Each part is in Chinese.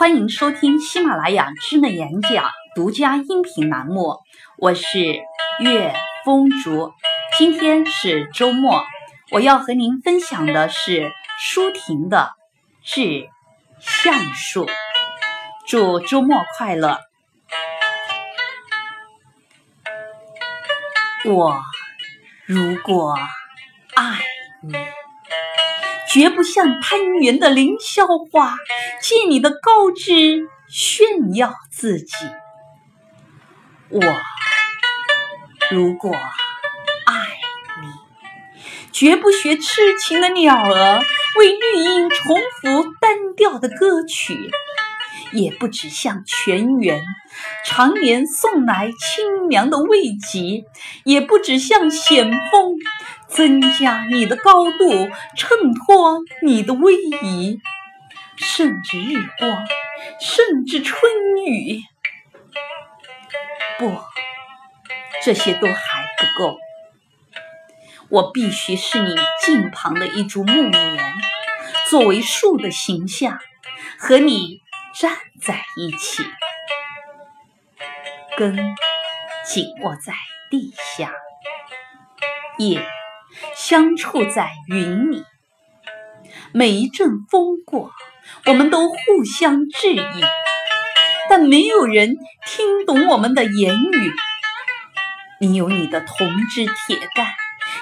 欢迎收听喜马拉雅智能演讲独家音频栏目，我是月风竹。今天是周末，我要和您分享的是舒婷的《致橡树》。祝周末快乐！我如果爱你。绝不像攀援的凌霄花，借你的高枝炫耀自己。我如果爱你，绝不学痴情的鸟儿，为绿荫重复单调的歌曲，也不止向泉源常年送来清凉的慰藉，也不止向险峰。增加你的高度，衬托你的威仪，甚至日光，甚至春雨。不，这些都还不够。我必须是你近旁的一株木棉，作为树的形象，和你站在一起，根紧握在地下，叶。相触在云里，每一阵风过，我们都互相致意，但没有人听懂我们的言语。你有你的铜枝铁干，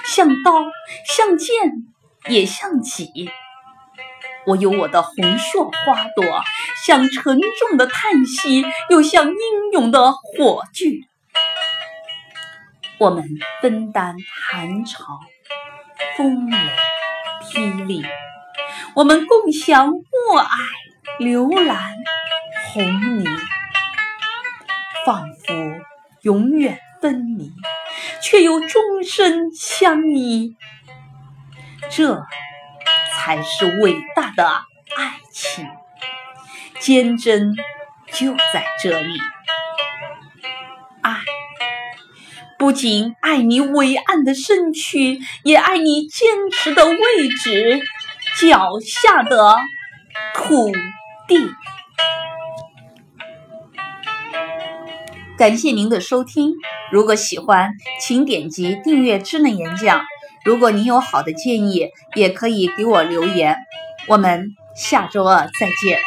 像刀，像剑，也像戟；我有我的红硕花朵，像沉重的叹息，又像英勇的火炬。我们分担寒潮。风雷霹雳，我们共享雾霭、流岚、红泥，仿佛永远分离，却又终身相依。这才是伟大的爱情，坚贞就在这里。爱不仅爱你伟岸的身躯，也爱你坚持的位置，脚下的土地。感谢您的收听，如果喜欢，请点击订阅智能演讲。如果您有好的建议，也可以给我留言。我们下周二再见。